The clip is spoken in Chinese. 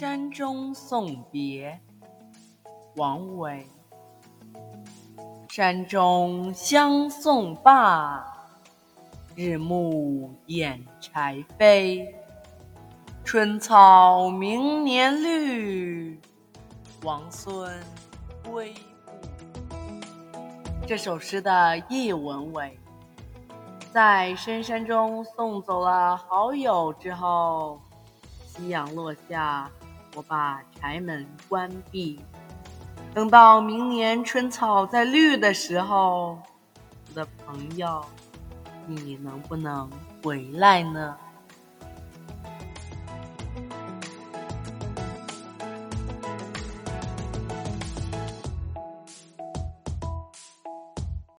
山中送别，王维。山中相送罢，日暮掩柴扉。春草明年绿，王孙归不。这首诗的译文为：在深山中送走了好友之后。夕阳落下，我把柴门关闭。等到明年春草再绿的时候，我的朋友，你能不能回来呢？